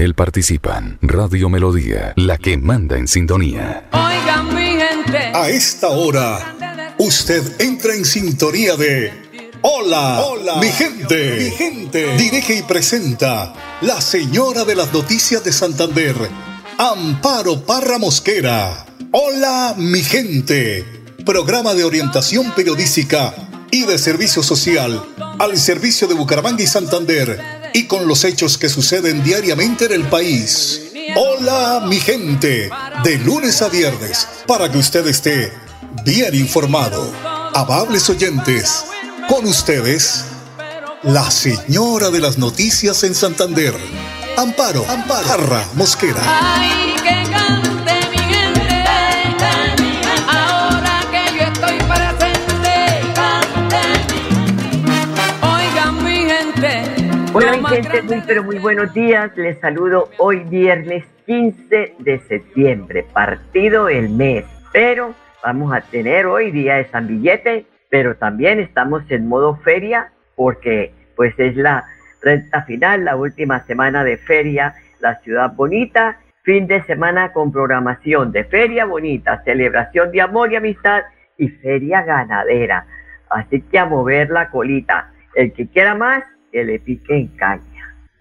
él participan. Radio Melodía, la que manda en sintonía. Oigan mi gente. A esta hora, usted entra en sintonía de Hola, hola, mi gente, mi gente. Dirige y presenta la señora de las noticias de Santander, Amparo Parra Mosquera. Hola, mi gente. Programa de orientación periodística y de servicio social al servicio de Bucaramanga y Santander y con los hechos que suceden diariamente en el país. Hola mi gente, de lunes a viernes, para que usted esté bien informado. Amables oyentes, con ustedes, la señora de las noticias en Santander, Amparo, Amparo, Jarra Mosquera. Hola muy pero muy buenos días. Les saludo hoy viernes 15 de septiembre, partido el mes. Pero vamos a tener hoy día de San Billete, pero también estamos en modo feria porque pues es la recta final, la última semana de feria, la ciudad bonita, fin de semana con programación de feria bonita, celebración de amor y amistad y feria ganadera. Así que a mover la colita. El que quiera más, que le pique en caña.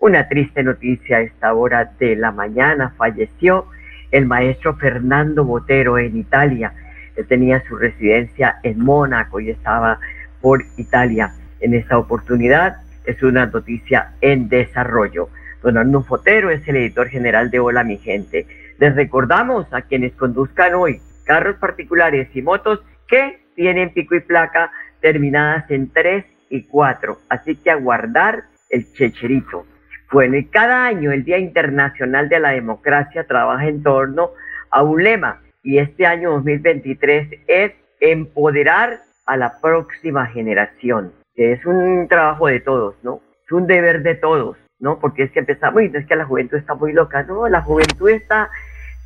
Una triste noticia a esta hora de la mañana. Falleció el maestro Fernando Botero en Italia. Él tenía su residencia en Mónaco y estaba por Italia. En esta oportunidad es una noticia en desarrollo. Don Arnulfo Botero es el editor general de Hola Mi Gente. Les recordamos a quienes conduzcan hoy carros particulares y motos que tienen pico y placa terminadas en 3 y 4. Así que a guardar el checherito. Bueno, y cada año el Día Internacional de la Democracia trabaja en torno a un lema y este año 2023 es empoderar a la próxima generación, es un trabajo de todos, ¿no? Es un deber de todos, ¿no? Porque es que empezamos y es que la juventud está muy loca, no, la juventud está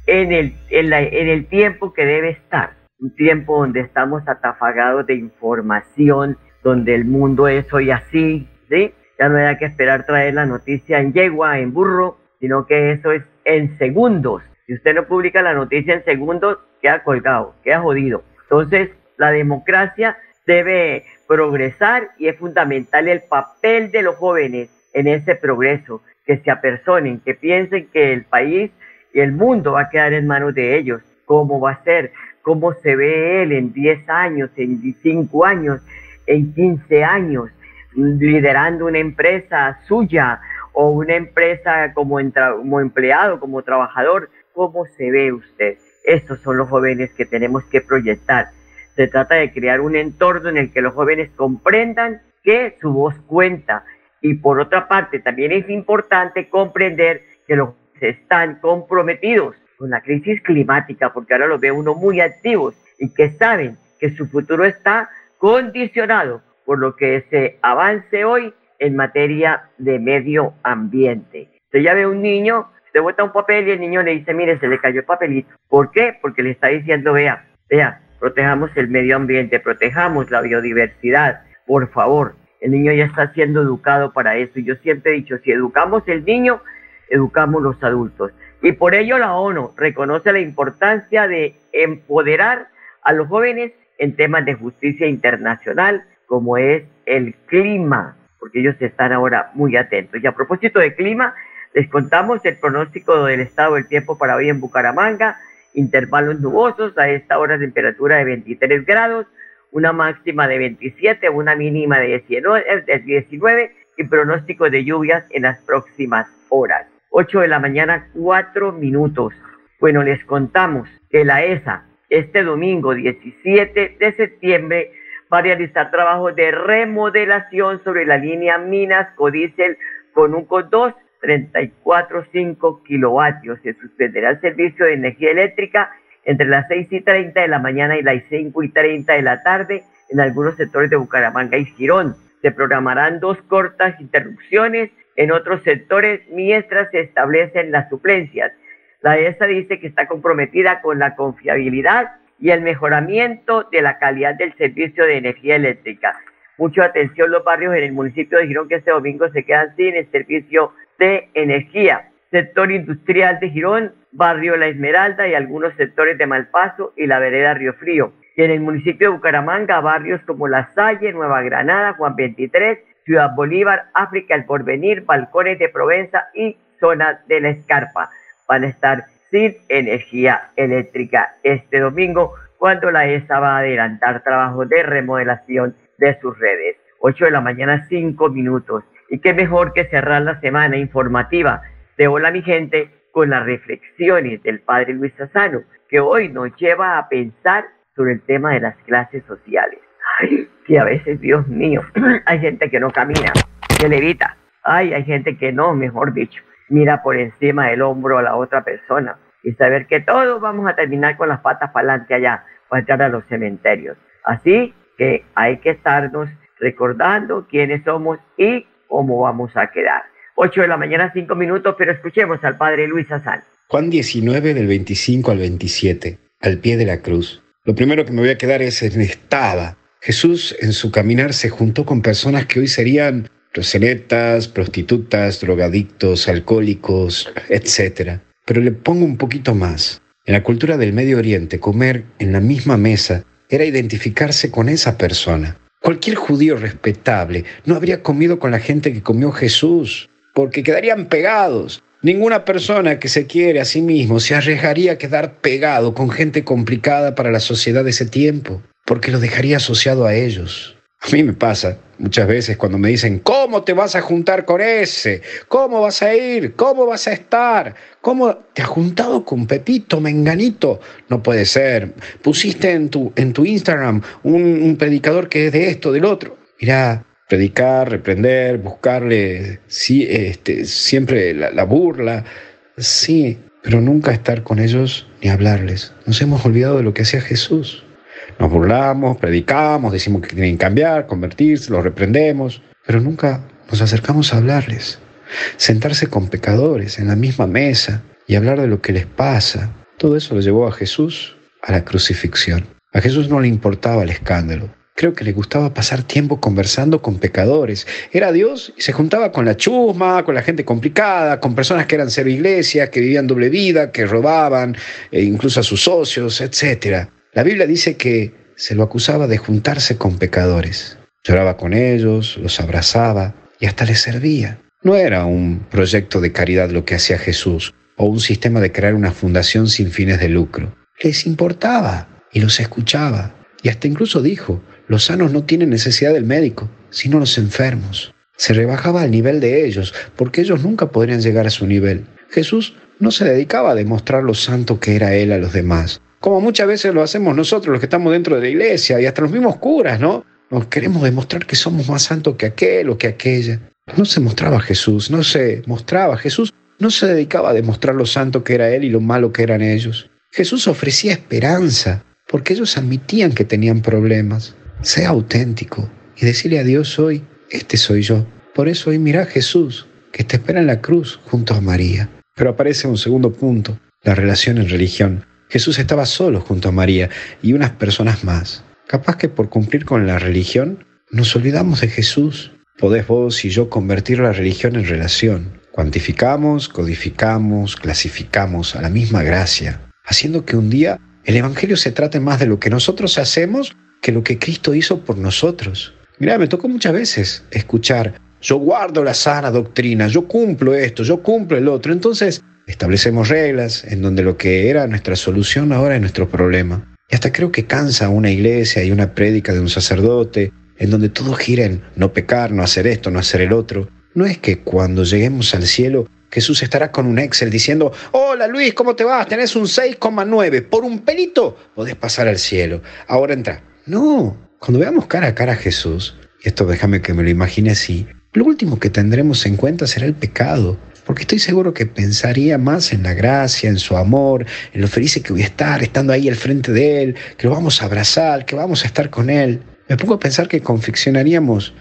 en el, en, en el tiempo que debe estar, un tiempo donde estamos atafagados de información, donde el mundo es hoy así, ¿sí? Ya no hay que esperar traer la noticia en yegua, en burro, sino que eso es en segundos. Si usted no publica la noticia en segundos, queda colgado, queda jodido. Entonces, la democracia debe progresar y es fundamental el papel de los jóvenes en ese progreso, que se apersonen, que piensen que el país y el mundo va a quedar en manos de ellos, cómo va a ser, cómo se ve él en 10 años, en 5 años, en 15 años liderando una empresa suya o una empresa como, empleado, como trabajador. ¿Cómo se ve usted? Estos son los jóvenes que tenemos que proyectar. Se trata de crear un entorno en el que los jóvenes comprendan que su voz cuenta. Y por otra parte, también es importante comprender que los están comprometidos con la crisis climática, porque ahora los ve uno muy activos y que saben que su futuro está condicionado por lo que se avance hoy en materia de medio ambiente. Ya ve un niño, usted bota un papel y el niño le dice, mire, se le cayó el papelito. ¿Por qué? Porque le está diciendo, vea, vea, protejamos el medio ambiente, protejamos la biodiversidad, por favor. El niño ya está siendo educado para eso. Y yo siempre he dicho, si educamos el niño, educamos los adultos. Y por ello la ONU reconoce la importancia de empoderar a los jóvenes en temas de justicia internacional, como es el clima, porque ellos están ahora muy atentos. Y a propósito de clima, les contamos el pronóstico del estado del tiempo para hoy en Bucaramanga, intervalos nubosos, a esta hora temperatura de 23 grados, una máxima de 27, una mínima de 19 y pronóstico de lluvias en las próximas horas. 8 de la mañana, 4 minutos. Bueno, les contamos que la ESA este domingo 17 de septiembre va a realizar trabajos de remodelación sobre la línea Minas Codicel con un COD2 34.5 kilovatios. Se suspenderá el servicio de energía eléctrica entre las 6 y 30 de la mañana y las 5 y 30 de la tarde en algunos sectores de Bucaramanga y Girón. Se programarán dos cortas interrupciones en otros sectores mientras se establecen las suplencias. La ESA dice que está comprometida con la confiabilidad y el mejoramiento de la calidad del servicio de energía eléctrica. Mucha atención los barrios en el municipio de Girón que este domingo se quedan sin el servicio de energía. sector industrial de Girón, barrio La Esmeralda y algunos sectores de Malpaso y la vereda Río Frío. Y en el municipio de Bucaramanga, barrios como La Salle, Nueva Granada, Juan 23, Ciudad Bolívar, África, El Porvenir, Balcones de Provenza y zona de la Escarpa. Van a estar sin energía eléctrica este domingo cuando la ESA va a adelantar trabajos de remodelación de sus redes. 8 de la mañana, 5 minutos. Y qué mejor que cerrar la semana informativa de Hola mi gente con las reflexiones del padre Luis Sassano, que hoy nos lleva a pensar sobre el tema de las clases sociales. Ay, que a veces, Dios mío, hay gente que no camina, que levita. Ay, hay gente que no, mejor dicho, mira por encima del hombro a la otra persona y saber que todos vamos a terminar con las patas para adelante allá, para entrar a los cementerios. Así que hay que estarnos recordando quiénes somos y cómo vamos a quedar. 8 de la mañana, 5 minutos, pero escuchemos al padre Luis Azán. Juan 19 del 25 al 27, al pie de la cruz. Lo primero que me voy a quedar es en estaba. Jesús en su caminar se juntó con personas que hoy serían prostitutas, drogadictos, alcohólicos, etc. Pero le pongo un poquito más. En la cultura del Medio Oriente, comer en la misma mesa era identificarse con esa persona. Cualquier judío respetable no habría comido con la gente que comió Jesús, porque quedarían pegados. Ninguna persona que se quiere a sí mismo se arriesgaría a quedar pegado con gente complicada para la sociedad de ese tiempo, porque lo dejaría asociado a ellos. A mí me pasa muchas veces cuando me dicen, ¿cómo te vas a juntar con ese? ¿Cómo vas a ir? ¿Cómo vas a estar? ¿Cómo te has juntado con Pepito, Menganito? No puede ser. Pusiste en tu, en tu Instagram un, predicador que es de esto, del otro. Mira, predicar, reprender, buscarle sí, este, siempre la, la burla, sí, pero nunca estar con ellos ni hablarles. Nos hemos olvidado de lo que hacía Jesús. Nos burlamos, predicamos, decimos que tienen que cambiar, convertirse, los reprendemos, pero nunca nos acercamos a hablarles. Sentarse con pecadores en la misma mesa y hablar de lo que les pasa. Todo eso lo llevó a Jesús a la crucifixión. A Jesús no le importaba el escándalo. Creo que le gustaba pasar tiempo conversando con pecadores. Era Dios y se juntaba con la chusma, con la gente complicada, con personas que eran cero iglesia, que vivían doble vida, que robaban, e incluso a sus socios, etc. La Biblia dice que se lo acusaba de juntarse con pecadores. Lloraba con ellos, los abrazaba y hasta les servía. No era un proyecto de caridad lo que hacía Jesús o un sistema de crear una fundación sin fines de lucro. Les importaba y los escuchaba. Y hasta incluso dijo, los sanos no tienen necesidad del médico, sino los enfermos. Se rebajaba al nivel de ellos, porque ellos nunca podrían llegar a su nivel. Jesús no se dedicaba a demostrar lo santo que era Él a los demás, como muchas veces lo hacemos nosotros, los que estamos dentro de la iglesia, y hasta los mismos curas, ¿no? Nos queremos demostrar que somos más santos que aquel o que aquella. No se mostraba Jesús, no se mostraba Jesús, no se dedicaba a demostrar lo santo que era Él y lo malo que eran ellos. Jesús ofrecía esperanza, porque ellos admitían que tenían problemas. Sea auténtico y decirle a Dios hoy, este soy yo. Por eso hoy mira a Jesús, que te espera en la cruz junto a María. Pero aparece un segundo punto, la relación en religión. Jesús estaba solo junto a María y unas personas más. Capaz que por cumplir con la religión nos olvidamos de Jesús. Podés vos y yo convertir la religión en relación. Cuantificamos, codificamos, clasificamos a la misma gracia, haciendo que un día el Evangelio se trate más de lo que nosotros hacemos que lo que Cristo hizo por nosotros. Mira, me tocó muchas veces escuchar, yo guardo la sana doctrina, yo cumplo esto, yo cumplo el otro. Entonces, Establecemos reglas en donde lo que era nuestra solución ahora es nuestro problema. Y hasta creo que cansa una iglesia y una prédica de un sacerdote en donde todo gira en no pecar, no hacer esto, no hacer el otro. No es que cuando lleguemos al cielo Jesús estará con un Excel diciendo, hola Luis, ¿cómo te vas? Tenés un 6,9. Por un pelito podés pasar al cielo. Ahora entra. No, cuando veamos cara a cara a Jesús, y esto déjame que me lo imagine así, lo último que tendremos en cuenta será el pecado porque estoy seguro que pensaría más en la gracia, en su amor, en lo feliz que voy a estar estando ahí al frente de Él, que lo vamos a abrazar, que vamos a estar con Él. Me pongo a pensar que confeccionaríamos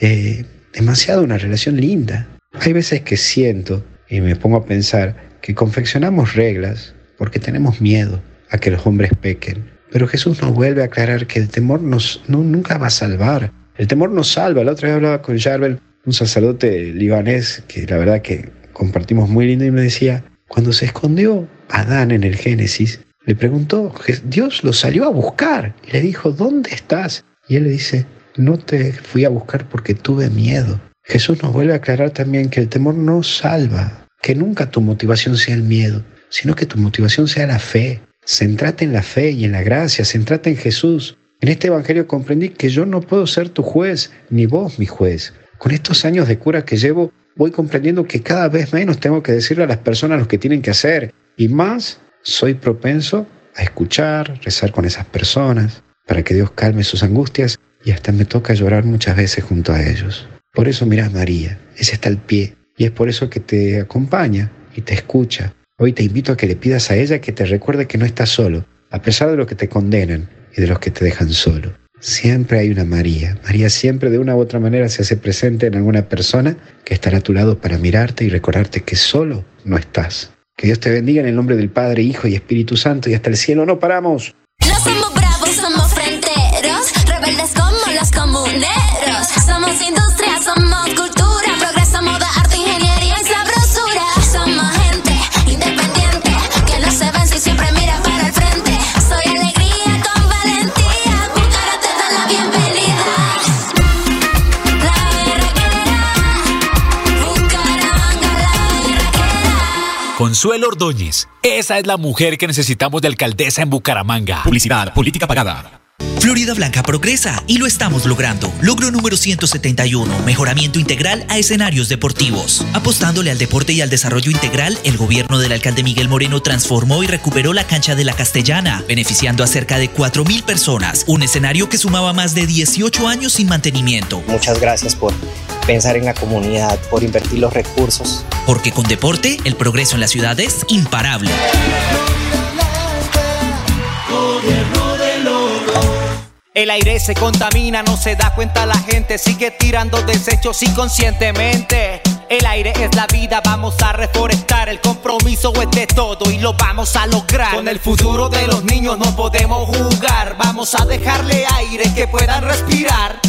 eh, demasiado una relación linda. Hay veces que siento y me pongo a pensar que confeccionamos reglas porque tenemos miedo a que los hombres pequen. Pero Jesús nos vuelve a aclarar que el temor no, nunca va a salvar. El temor nos salva. La otra vez hablaba con Jarvel, un sacerdote libanés que la verdad que compartimos muy lindo y me decía, cuando se escondió Adán en el Génesis, le preguntó, Dios lo salió a buscar y le dijo, ¿dónde estás? Y él le dice, no te fui a buscar porque tuve miedo. Jesús nos vuelve a aclarar también que el temor no salva, que nunca tu motivación sea el miedo, sino que tu motivación sea la fe. Centrate en la fe y en la gracia, centrate en Jesús. En este Evangelio comprendí que yo no puedo ser tu juez, ni vos mi juez. Con estos años de cura que llevo, voy comprendiendo que cada vez menos tengo que decirle a las personas lo que tienen que hacer y más soy propenso a escuchar, rezar con esas personas, para que Dios calme sus angustias y hasta me toca llorar muchas veces junto a ellos. Por eso miras María, ese está al pie y es por eso que te acompaña y te escucha. Hoy te invito a que le pidas a ella que te recuerde que no estás solo, a pesar de lo que te condenan y de los que te dejan solo. Siempre hay una María. María siempre de una u otra manera se hace presente en alguna persona que estará a tu lado para mirarte y recordarte que solo no estás. Que Dios te bendiga en el nombre del Padre, Hijo y Espíritu Santo y hasta el cielo no paramos. No somos bravos, somos fronteros, rebeldes como los comuneros. Somos industria, somos cultura, progreso, moda, Consuelo Ordóñez. Esa es la mujer que necesitamos de alcaldesa en Bucaramanga. Publicidad, política pagada. Florida Blanca progresa y lo estamos logrando. Logro número 171, mejoramiento integral a escenarios deportivos. Apostándole al deporte y al desarrollo integral, el gobierno del alcalde Miguel Moreno transformó y recuperó la cancha de la Castellana, beneficiando a cerca de 4.000 personas. Un escenario que sumaba más de 18 años sin mantenimiento. Muchas gracias por pensar en la comunidad, por invertir los recursos. Porque con deporte, el progreso en la ciudad es imparable. El aire se contamina, no se da cuenta la gente, sigue tirando desechos inconscientemente. El aire es la vida, vamos a reforestar, el compromiso es de todo y lo vamos a lograr. Con el futuro de los niños no podemos jugar, vamos a dejarle aire que puedan respirar.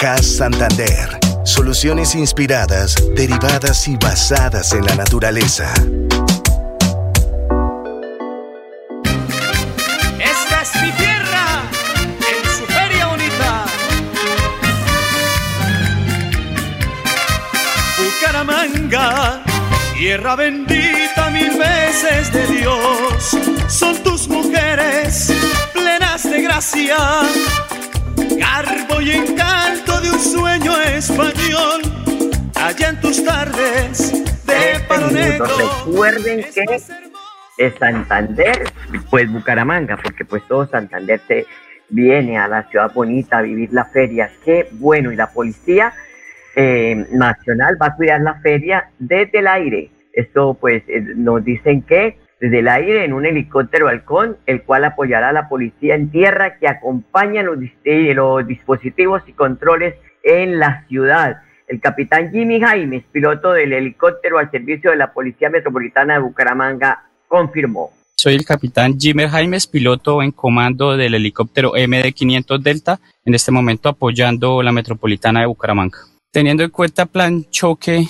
CAS Santander. Soluciones inspiradas, derivadas y basadas en la naturaleza. Esta es mi tierra, en su feria bonita. Bucaramanga, tierra bendita mil veces de Dios, son tus mujeres plenas de gracia, garbo y encanto de un sueño español, allá en tus tardes de palo negro. Recuerden que es Santander, pues Bucaramanga, porque pues todo Santander se viene a la ciudad bonita a vivir la feria. Qué bueno, y la policía eh, nacional va a cuidar la feria desde el aire. Esto pues eh, nos dicen que desde el aire en un helicóptero halcón, el cual apoyará a la policía en tierra que acompaña los, dis- los dispositivos y controles en la ciudad. El capitán Jimmy Jaimes, piloto del helicóptero al servicio de la Policía Metropolitana de Bucaramanga, confirmó. Soy el capitán Jimmer Jaimes, piloto en comando del helicóptero MD-500 Delta, en este momento apoyando la metropolitana de Bucaramanga. Teniendo en cuenta plan choque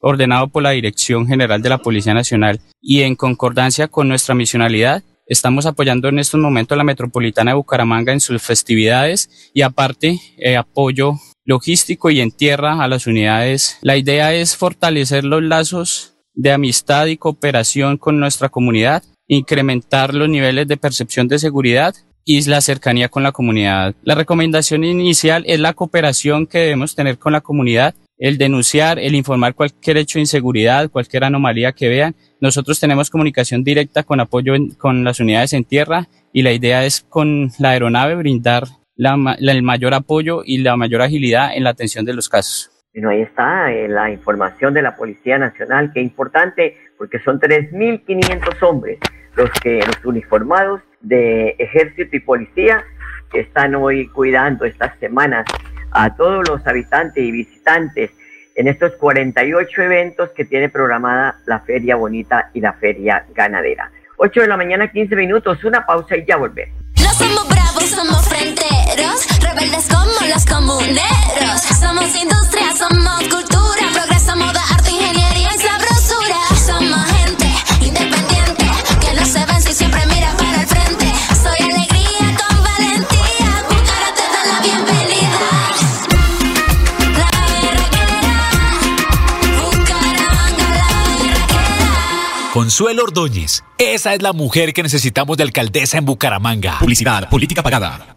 ordenado por la Dirección General de la Policía Nacional y en concordancia con nuestra misionalidad, estamos apoyando en estos momentos a la metropolitana de Bucaramanga en sus festividades y aparte eh, apoyo logístico y en tierra a las unidades. La idea es fortalecer los lazos de amistad y cooperación con nuestra comunidad, incrementar los niveles de percepción de seguridad y la cercanía con la comunidad. La recomendación inicial es la cooperación que debemos tener con la comunidad, el denunciar, el informar cualquier hecho de inseguridad, cualquier anomalía que vean. Nosotros tenemos comunicación directa con apoyo con las unidades en tierra y la idea es con la aeronave brindar el mayor apoyo y la mayor agilidad en la atención de los casos. Bueno, ahí está eh, la información de la Policía Nacional, que es importante porque son 3.500 hombres los que los uniformados de ejército y policía que están hoy cuidando estas semanas a todos los habitantes y visitantes en estos 48 eventos que tiene programada la Feria Bonita y la Feria Ganadera. 8 de la mañana, 15 minutos, una pausa y ya volvemos. No somos bravos, somos fronteros, rebeldes como los comuneros. Somos industria, somos Consuelo Ordóñez. Esa es la mujer que necesitamos de alcaldesa en Bucaramanga. Publicidad, política pagada.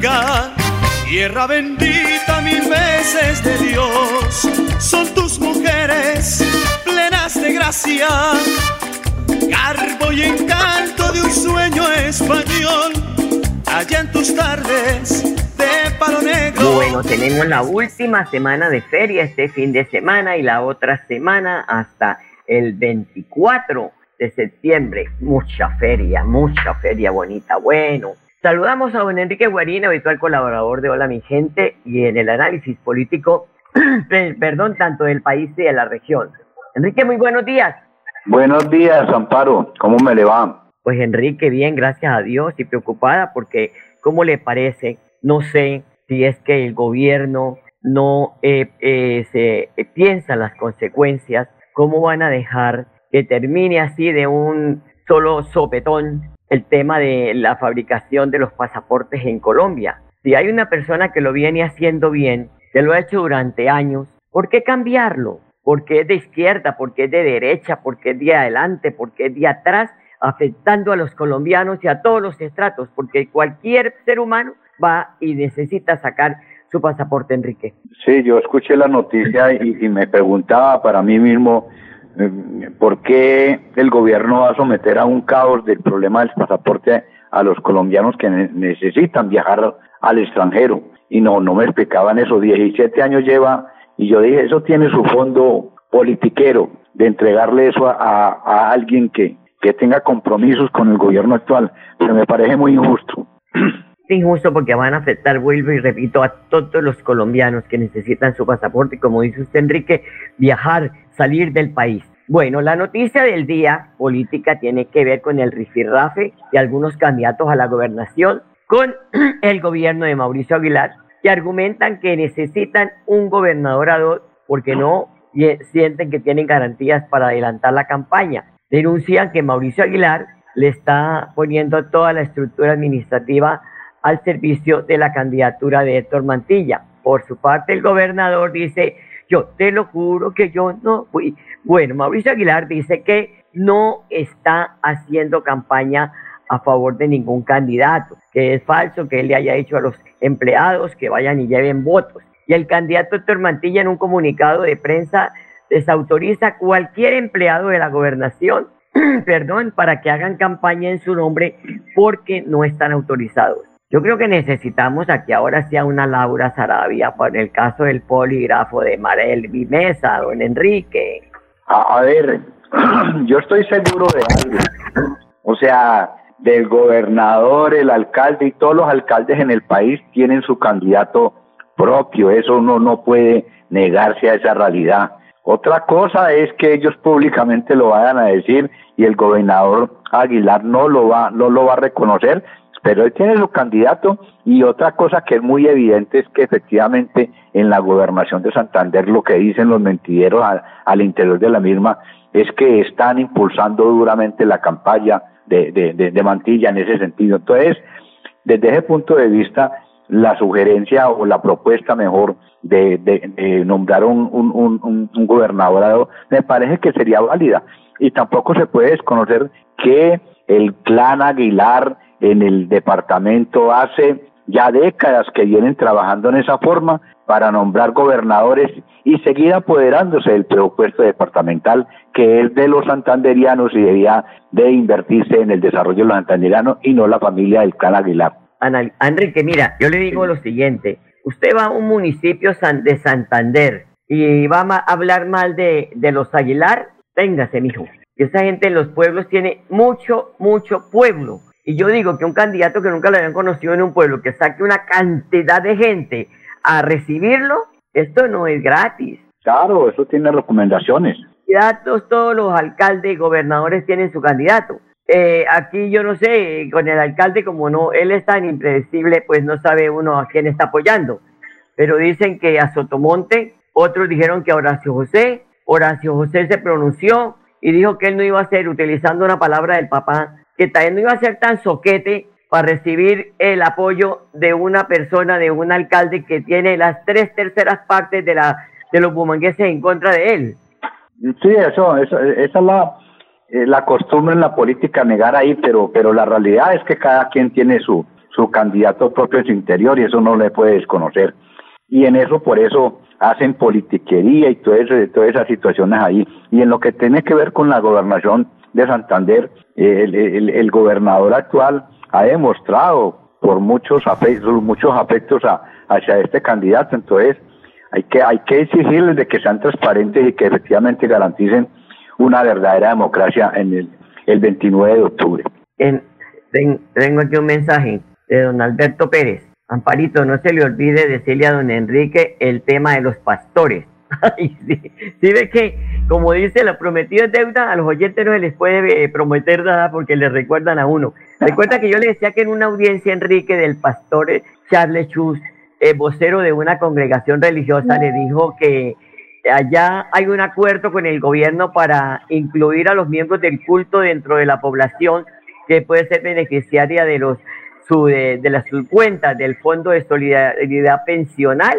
Tierra bendita mil veces de Dios. Son tus mujeres plenas de gracia, garbo y encanto de un sueño español. Allá en tus tardes de palo negro. Bueno, tenemos la última semana de feria este fin de semana y la otra semana hasta el 24 de septiembre. Mucha feria, mucha feria bonita. Bueno, saludamos a don Enrique Guarín, habitual colaborador de Hola Mi Gente y en el análisis político, pe- perdón, tanto del país y de la región. Enrique, muy buenos días. Buenos días, Amparo. ¿Cómo me le va? Pues Enrique, bien, gracias a Dios y preocupada porque, ¿cómo le parece? No sé si es que el gobierno no eh, eh, se eh, piensa las consecuencias, cómo van a dejar que termine así de un solo sopetón el tema de la fabricación de los pasaportes en Colombia. Si hay una persona que lo viene haciendo bien, que lo ha hecho durante años, ¿por qué cambiarlo? Porque es de izquierda, porque es de derecha, porque es de adelante, porque es de atrás, afectando a los colombianos y a todos los estratos, porque cualquier ser humano va y necesita sacar su pasaporte, Enrique. Sí, yo escuché la noticia y, me preguntaba para mí mismo por qué el gobierno va a someter a un caos del problema del pasaporte a los colombianos que ne- necesitan viajar al extranjero. Y no, no me explicaban eso. 17 años lleva y yo dije, eso tiene su fondo politiquero de entregarle eso a, alguien que, que tenga compromisos con el gobierno actual. Pero me parece muy injusto. Injusto porque van a afectar, vuelvo y repito, a todos los colombianos que necesitan su pasaporte, como dice usted, Enrique, viajar, salir del país. Bueno, la noticia del día política tiene que ver con el rifirrafe de algunos candidatos a la gobernación con el gobierno de Mauricio Aguilar, que argumentan que necesitan un gobernador porque no y- sienten que tienen garantías para adelantar la campaña. Denuncian que Mauricio Aguilar le está poniendo toda la estructura administrativa al servicio de la candidatura de Héctor Mantilla. Por su parte, el gobernador dice, yo te lo juro que yo no fui. Bueno, Mauricio Aguilar dice que no está haciendo campaña a favor de ningún candidato, que es falso que él le haya dicho a los empleados que vayan y lleven votos. Y el candidato Héctor en un comunicado de prensa desautoriza a cualquier empleado de la gobernación, perdón, para que hagan campaña en su nombre porque no están autorizados. Yo creo que necesitamos aquí ahora sea una Laura Sarabia por el caso del polígrafo de Marel Mesa, don Enrique. A, a ver, yo estoy seguro de algo. O sea, del gobernador, el alcalde y todos los alcaldes en el país tienen su candidato propio. Eso uno no puede negarse a esa realidad. Otra cosa es que ellos públicamente lo vayan a decir y el gobernador Aguilar no lo va, no lo va a reconocer, pero él tiene su candidato y otra cosa que es muy evidente es que efectivamente en la gobernación de Santander lo que dicen los mentideros al, al interior de la misma es que están impulsando duramente la campaña de, de, Mantilla en ese sentido. Entonces, desde ese punto de vista, la sugerencia o la propuesta mejor de, de nombrar un, un, un, un, gobernador me parece que sería válida. Y tampoco se puede desconocer que el clan Aguilar en el departamento hace ya décadas que vienen trabajando en esa forma para nombrar gobernadores y seguir apoderándose del presupuesto departamental que es de los santanderianos y debía de invertirse en el desarrollo de los santanderianos y no la familia del clan Aguilar. Enrique, mira, yo le digo lo siguiente, usted va a un municipio de Santander y va a hablar mal de, de los Aguilar, téngase, mijo. Esa gente en los pueblos tiene mucho, mucho pueblo. Y yo digo que un candidato que nunca lo habían conocido en un pueblo, que saque una cantidad de gente a recibirlo, esto no es gratis. Claro, eso tiene recomendaciones. Candidatos, todos los alcaldes y gobernadores tienen su candidato. Eh, aquí yo no sé, con el alcalde como no, él es tan impredecible, pues no sabe uno a quién está apoyando. Pero dicen que a Sotomonte, otros dijeron que a Horacio José, Horacio José se pronunció y dijo que él no iba a ser, utilizando una palabra del papá, que también no iba a ser tan soquete para recibir el apoyo de una persona, de un alcalde que tiene las tres terceras partes de, la, de los bumangueses en contra de él. Sí, eso, eso esa es la, eh, la costumbre en la política negar ahí, pero, pero la realidad es que cada quien tiene su, su candidato propio en su interior y eso no le puede desconocer. Y en eso, por eso, hacen politiquería y todas, todas esas situaciones ahí. Y en lo que tiene que ver con la gobernación de Santander, el, el gobernador actual ha demostrado por muchos afectos, muchos afectos hacia este candidato. Entonces, hay que, hay que exigirles de que sean transparentes y que efectivamente garanticen una verdadera democracia en el, el 29 de octubre. En, tengo aquí un mensaje de don Alberto Pérez. Amparito, no se le olvide decirle a don Enrique el tema de los pastores. Ay, sí, sí ve que, como dice, la prometida deuda, a los oyentes no se les puede eh, prometer nada porque les recuerdan a uno. Recuerda que yo le decía que en una audiencia, Enrique, del pastor eh, Charles Chus, eh, vocero de una congregación religiosa, le dijo que allá hay un acuerdo con el gobierno para incluir a los miembros del culto dentro de la población que puede ser beneficiaria de los de, de las cuentas del Fondo de Solidaridad Pensional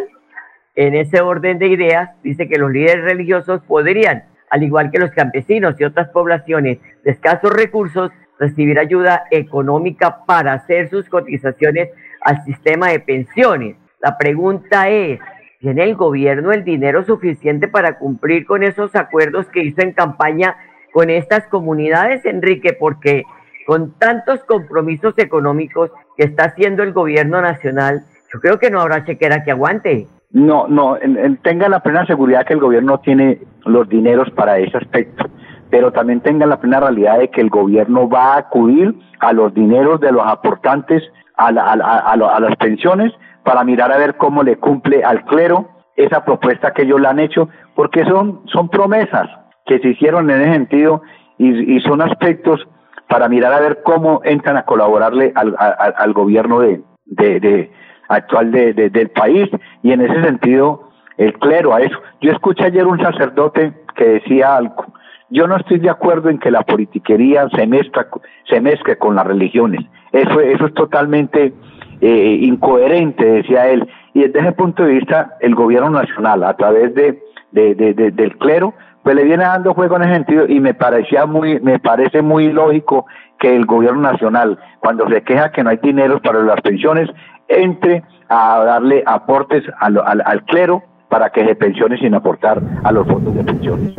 en ese orden de ideas, dice que los líderes religiosos podrían, al igual que los campesinos y otras poblaciones de escasos recursos, recibir ayuda económica para hacer sus cotizaciones al sistema de pensiones. La pregunta es, ¿tiene el gobierno el dinero suficiente para cumplir con esos acuerdos que hizo en campaña con estas comunidades, Enrique? Porque con tantos compromisos económicos que está haciendo el gobierno nacional, yo creo que no habrá chequera que aguante. No, no, tenga la plena seguridad que el gobierno tiene los dineros para ese aspecto, pero también tenga la plena realidad de que el gobierno va a acudir a los dineros de los aportantes a, a, las pensiones para mirar a ver cómo le cumple al clero esa propuesta que ellos le han hecho, porque son, son promesas que se hicieron en ese sentido y, son aspectos para mirar a ver cómo entran a colaborarle al, gobierno de actual de, del país y en ese sentido el clero a eso. Yo escuché ayer un sacerdote que decía algo. Yo no estoy de acuerdo en que la politiquería se mezcla, se mezcle con las religiones. Eso, eso es totalmente eh, incoherente, decía él. Y desde ese punto de vista, el gobierno nacional, a través de, de, de, del clero, pues le viene dando juego en ese sentido y me parecía muy, me parece muy lógico que el gobierno nacional, cuando se queja que no hay dinero para las pensiones, entre a darle aportes al, al, clero para que se pensione sin aportar a los fondos de pensiones.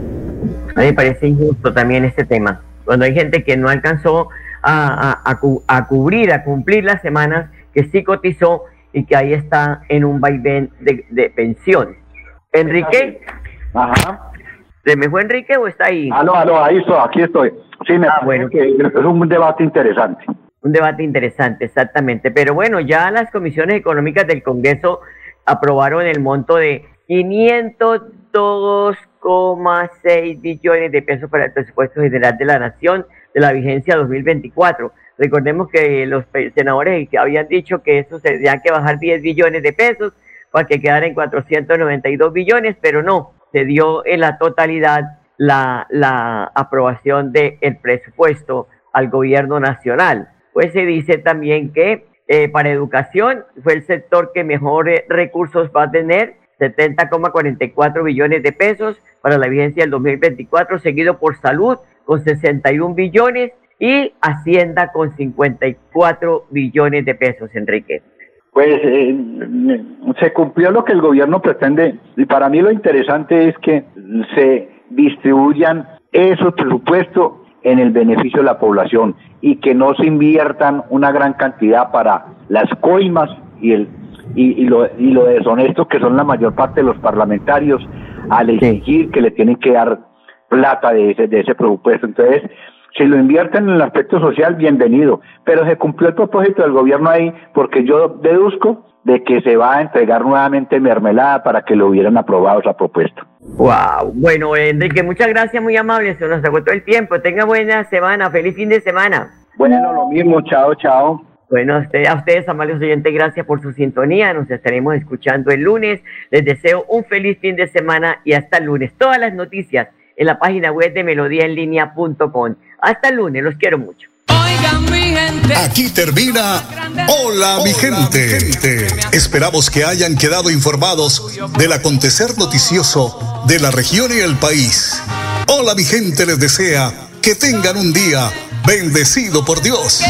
A mí me parece injusto también este tema, cuando hay gente que no alcanzó a, a, a, cubrir, a cumplir las semanas que sí cotizó y que ahí está en un vaivén de, de pensiones. Enrique. Ajá. ¿Se me fue Enrique o está ahí? Aló, aló, ahí estoy, aquí estoy. Sí, me ah, bueno. que es un debate interesante. Un debate interesante, exactamente. Pero bueno, ya las comisiones económicas del Congreso aprobaron el monto de 502,6 billones de pesos para el presupuesto general de la Nación de la vigencia 2024. Recordemos que los senadores habían dicho que eso tendría que bajar 10 billones de pesos para que quedara en 492 billones, pero no, se dio en la totalidad la, aprobación del presupuesto al gobierno nacional. Pues se dice también que eh, para educación fue el sector que mejores recursos va a tener, 70,44 billones de pesos para la vigencia del 2024, seguido por salud con 61 billones y Hacienda con 54 billones de pesos, Enrique. Pues eh, se cumplió lo que el gobierno pretende y para mí lo interesante es que se distribuyan esos presupuestos en el beneficio de la población y que no se inviertan una gran cantidad para las coimas y el y, lo, y lo deshonesto que son la mayor parte de los parlamentarios al exigir que le tienen que dar plata de ese, de ese presupuesto. Entonces, si lo invierten en el aspecto social, bienvenido. Pero se cumplió el propósito del gobierno ahí porque yo deduzco de que se va a entregar nuevamente mermelada para que lo hubieran aprobado esa propuesta. Wow. Bueno, Enrique, muchas gracias, muy amable. Se nos agotó el tiempo. Tenga buena semana. Feliz fin de semana. Bueno, lo mismo. Chao, chao. Bueno, a ustedes, a ustedes, amables oyentes, gracias por su sintonía. Nos estaremos escuchando el lunes. Les deseo un feliz fin de semana y hasta el lunes. Todas las noticias en la página web de melodíaenlínea.com. Hasta el lunes, los quiero mucho. Aquí termina Hola, mi, gente. Esperamos que hayan quedado informados del acontecer noticioso de la región y el país. Hola mi gente les desea que tengan un día bendecido por Dios.